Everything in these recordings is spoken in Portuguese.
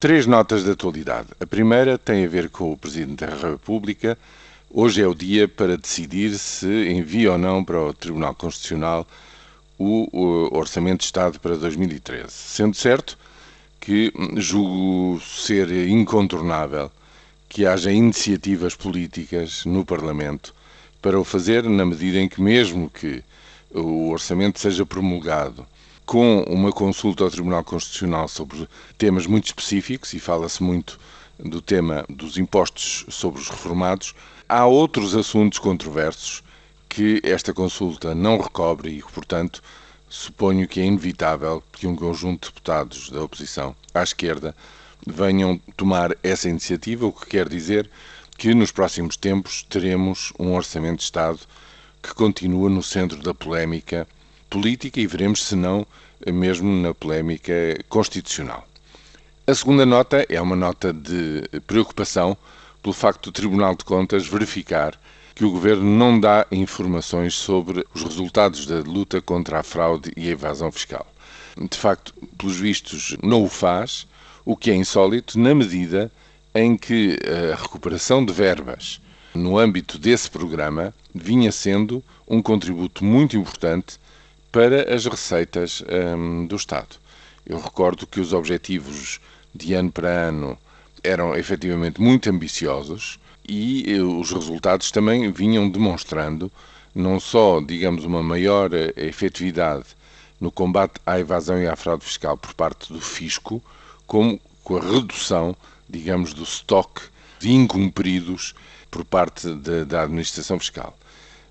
Três notas de atualidade. A primeira tem a ver com o Presidente da República. Hoje é o dia para decidir se envia ou não para o Tribunal Constitucional o, Orçamento de Estado para 2013. Sendo certo que julgo ser incontornável que haja iniciativas políticas no Parlamento para o fazer, na medida em que, mesmo que o orçamento seja promulgado com uma consulta ao Tribunal Constitucional sobre temas muito específicos, e fala-se muito do tema dos impostos sobre os reformados, há outros assuntos controversos que esta consulta não recobre e, portanto, suponho que é inevitável que um conjunto de deputados da oposição à esquerda venham tomar essa iniciativa, o que quer dizer que nos próximos tempos teremos um orçamento de Estado que continua no centro da polémica política e veremos se não mesmo na polémica constitucional. A segunda nota é uma nota de preocupação pelo facto do Tribunal de Contas verificar que o Governo não dá informações sobre os resultados da luta contra a fraude e a evasão fiscal. De facto, pelos vistos, não o faz, o que é insólito na medida em que a recuperação de verbas no âmbito desse programa vinha sendo um contributo muito importante para as receitas um, do Estado. Eu recordo que os objetivos de ano para ano eram efetivamente muito ambiciosos e eh, os resultados também vinham demonstrando não só, digamos, uma maior eh, efetividade no combate à evasão e à fraude fiscal por parte do fisco, como com a redução, digamos, do estoque de incumpridos por parte de, da administração fiscal.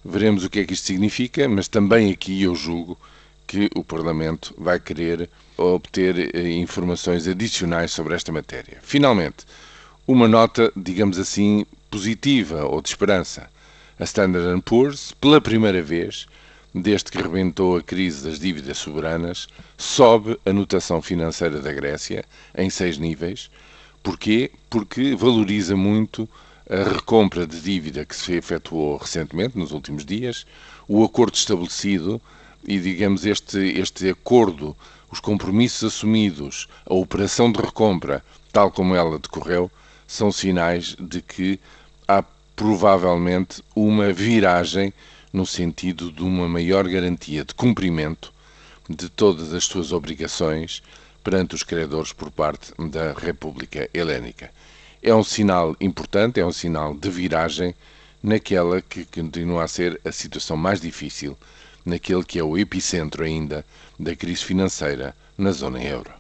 Veremos o que é que isto significa, mas também aqui eu julgo que o Parlamento vai querer obter eh, informações adicionais sobre esta matéria. Finalmente, uma nota, digamos assim, positiva ou de esperança. A Standard Poor's, pela primeira vez, desde que rebentou a crise das dívidas soberanas, sobe a notação financeira da Grécia em seis níveis. Porquê? Porque valoriza muito a recompra de dívida que se efetuou recentemente, nos últimos dias, o acordo estabelecido e, digamos, este, este acordo, os compromissos assumidos, a operação de recompra, tal como ela decorreu, são sinais de que há provavelmente uma viragem no sentido de uma maior garantia de cumprimento de todas as suas obrigações perante os credores por parte da República Helénica. É um sinal importante, é um sinal de viragem naquela que continua a ser a situação mais difícil, naquele que é o epicentro ainda da crise financeira na zona euro.